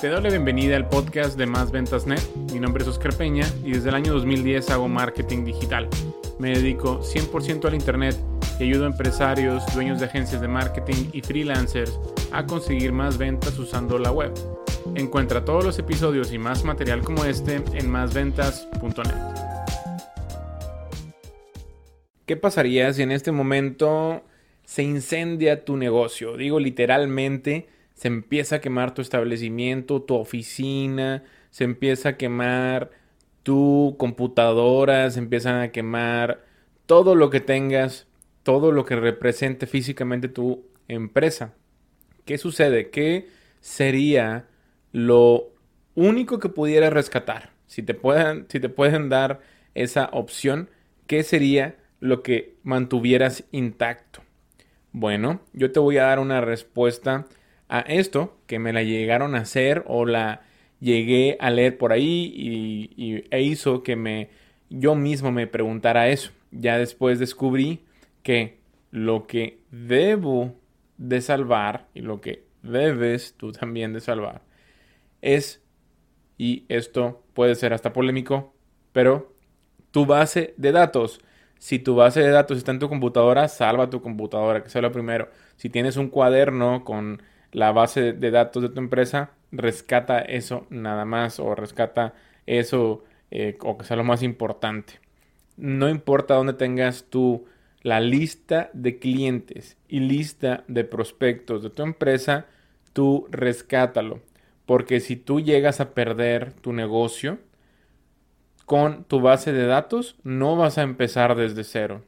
Te doy la bienvenida al podcast de Más Ventas Net. Mi nombre es Oscar Peña y desde el año 2010 hago marketing digital. Me dedico 100% al Internet y ayudo a empresarios, dueños de agencias de marketing y freelancers a conseguir más ventas usando la web. Encuentra todos los episodios y más material como este en másventas.net. ¿Qué pasaría si en este momento se incendia tu negocio? Digo literalmente se empieza a quemar tu establecimiento, tu oficina, se empieza a quemar tu computadora, se empiezan a quemar todo lo que tengas, todo lo que represente físicamente tu empresa. ¿Qué sucede? ¿Qué sería lo único que pudieras rescatar? Si te si te pueden dar esa opción, ¿qué sería lo que mantuvieras intacto? Bueno, yo te voy a dar una respuesta a esto que me la llegaron a hacer o la llegué a leer por ahí y, e hizo que me yo mismo me preguntara eso. Ya después descubrí que lo que debo de salvar y lo que debes tú también de salvar es, y esto puede ser hasta polémico, pero tu base de datos. Si tu base de datos está en tu computadora, salva tu computadora, que sea lo primero. Si tienes un cuaderno con la base de datos de tu empresa, rescata eso nada más o rescata eso eh, o que sea lo más importante. No importa dónde tengas tú la lista de clientes y lista de prospectos de tu empresa, tú rescátalo. Porque si tú llegas a perder tu negocio con tu base de datos, no vas a empezar desde cero.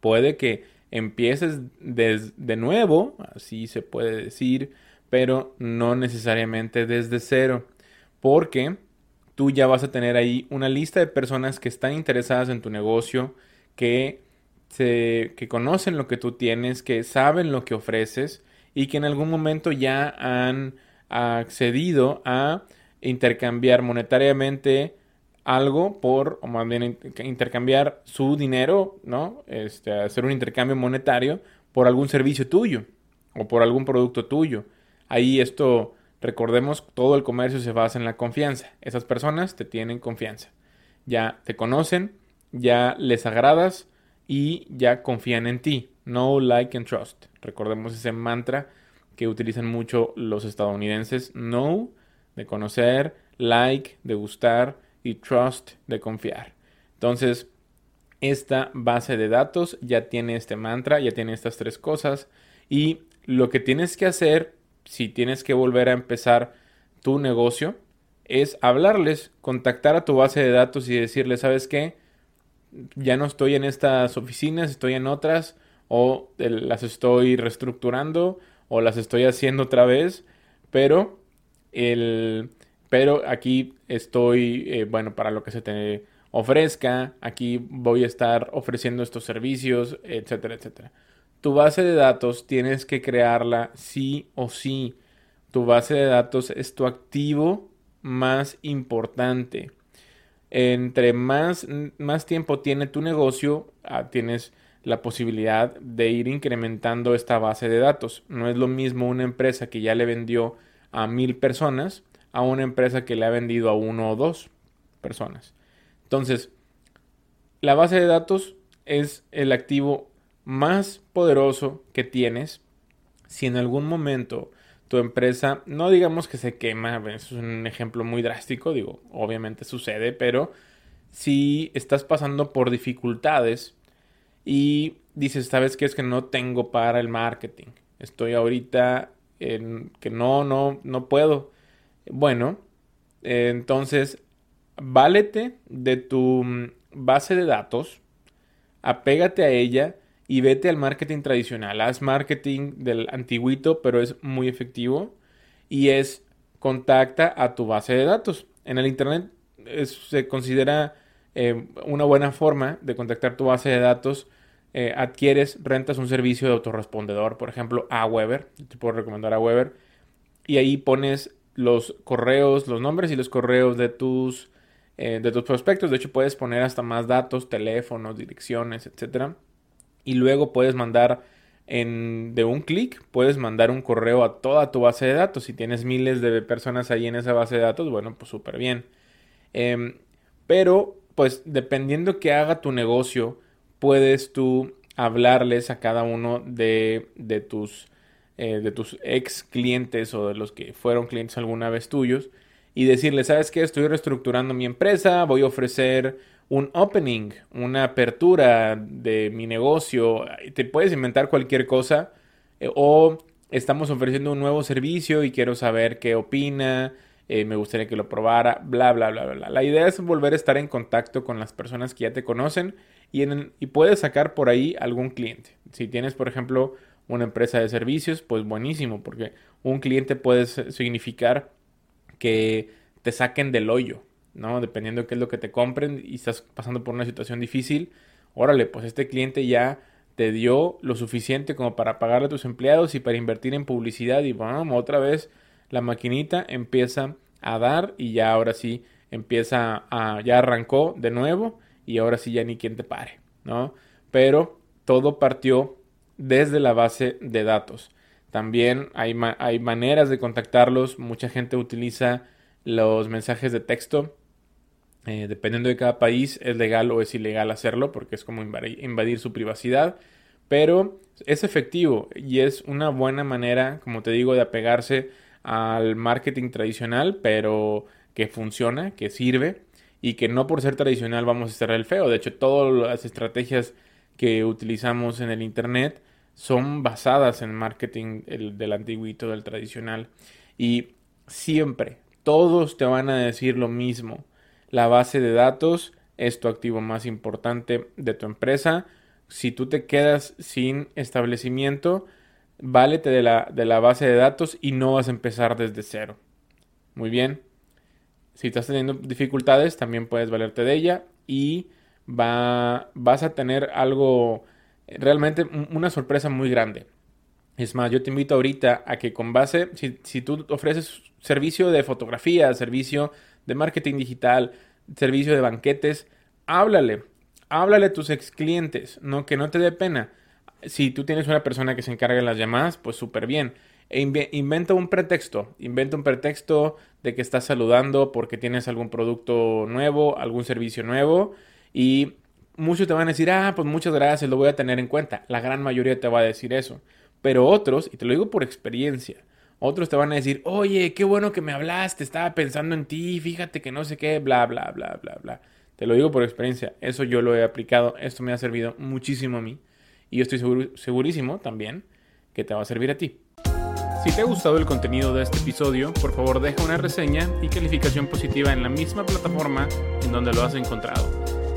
Puede que empieces de nuevo, así se puede decir, pero no necesariamente desde cero, porque tú ya vas a tener ahí una lista de personas que están interesadas en tu negocio, que, se, que conocen lo que tú tienes, que saben lo que ofreces y que en algún momento ya han accedido a intercambiar monetariamente algo por, o más bien intercambiar su dinero, ¿no? Este, hacer un intercambio monetario por algún servicio tuyo o por algún producto tuyo. Ahí esto, recordemos, todo el comercio se basa en la confianza. Esas personas te tienen confianza. Ya te conocen, ya les agradas y ya confían en ti. No like and trust. Recordemos ese mantra que utilizan mucho los estadounidenses. No, de conocer, like, de gustar y trust de confiar. Entonces, esta base de datos ya tiene este mantra, ya tiene estas tres cosas y lo que tienes que hacer si tienes que volver a empezar tu negocio es hablarles, contactar a tu base de datos y decirles, ¿sabes qué? Ya no estoy en estas oficinas, estoy en otras o las estoy reestructurando o las estoy haciendo otra vez, pero el pero aquí estoy, eh, bueno, para lo que se te ofrezca, aquí voy a estar ofreciendo estos servicios, etcétera, etcétera. Tu base de datos tienes que crearla sí o sí. Tu base de datos es tu activo más importante. Entre más, más tiempo tiene tu negocio, ah, tienes la posibilidad de ir incrementando esta base de datos. No es lo mismo una empresa que ya le vendió a mil personas a una empresa que le ha vendido a uno o dos personas. Entonces, la base de datos es el activo más poderoso que tienes. Si en algún momento tu empresa, no digamos que se quema, es un ejemplo muy drástico, digo, obviamente sucede, pero si estás pasando por dificultades y dices, ¿sabes qué? Es que no tengo para el marketing. Estoy ahorita en que no, no, no puedo. Bueno, entonces, válete de tu mm, base de datos, apégate a ella y vete al marketing tradicional. Haz marketing del antiguito, pero es muy efectivo. Y es contacta a tu base de datos. En el Internet se considera eh, una buena forma de contactar tu base de datos. Eh, adquieres, rentas un servicio de autorrespondedor, por ejemplo, a Weber. Te puedo recomendar a Weber. Y ahí pones los correos, los nombres y los correos de tus, eh, de tus prospectos. De hecho, puedes poner hasta más datos, teléfonos, direcciones, etc. Y luego puedes mandar en, de un clic puedes mandar un correo a toda tu base de datos. Si tienes miles de personas ahí en esa base de datos, bueno, pues súper bien. Em, pero, pues dependiendo que haga tu negocio, puedes tú hablarles a cada uno de, de tus, eh, de tus ex clientes o de los que fueron clientes alguna vez tuyos y decirles, ¿sabes qué? Estoy reestructurando mi empresa, voy a ofrecer un opening, una apertura de mi negocio, te puedes inventar cualquier cosa eh, o estamos ofreciendo un nuevo servicio y quiero saber qué opina, eh, me gustaría que lo probara, bla, bla, bla, bla. La idea es volver a estar en contacto con las personas que ya te conocen y, y puedes sacar por ahí algún cliente. Si tienes, por ejemplo, una empresa de servicios, pues buenísimo, porque un cliente puede significar que te saquen del hoyo, ¿no? Dependiendo de qué es lo que te compren y estás pasando por una situación difícil, órale, pues este cliente ya te dio lo suficiente como para pagarle a tus empleados y para invertir en publicidad y vamos, otra vez la maquinita empieza a dar y ya ahora sí empieza a, ya arrancó de nuevo y ahora sí ya ni quien te pare, ¿no? Pero todo partió desde la base de datos. También hay, hay maneras de contactarlos, mucha gente utiliza los mensajes de texto eh, dependiendo de cada país, es legal o es ilegal hacerlo porque es como invadir, su privacidad. Pero es efectivo y es una buena manera, como te digo, de apegarse al marketing tradicional, pero que funciona, que sirve y que no por ser tradicional vamos a estar el feo. De hecho, todas las estrategias que utilizamos en el Internet son basadas en marketing del antiguito, del tradicional. Y siempre, todos te van a decir lo mismo. La base de datos es tu activo más importante de tu empresa. Si tú te quedas sin establecimiento, válete de la, de la base de datos y no vas a empezar desde cero. Muy bien. Si estás teniendo dificultades, también puedes valerte de ella y va, vas a tener algo, realmente una sorpresa muy grande. Es más, yo te invito ahorita a que con base, si, si tú ofreces servicio de fotografía, servicio de marketing digital, servicio de banquetes, háblale, háblale a tus ex clientes, no que no te dé pena. Si tú tienes una persona que se encarga de las llamadas, pues súper bien. E inventa un pretexto, inventa un pretexto de que estás saludando porque tienes algún producto nuevo, algún servicio nuevo y muchos te van a decir, ah, pues muchas gracias, lo voy a tener en cuenta. La gran mayoría te va a decir eso. Pero otros, y te lo digo por experiencia, otros te van a decir, oye, qué bueno que me hablaste, estaba pensando en ti, fíjate que no sé qué, bla, bla, bla, bla, bla. Te lo digo por experiencia, eso yo lo he aplicado, esto me ha servido muchísimo a mí y yo estoy segurísimo también que te va a servir a ti. Si te ha gustado el contenido de este episodio, por favor deja una reseña y calificación positiva en la misma plataforma en donde lo has encontrado.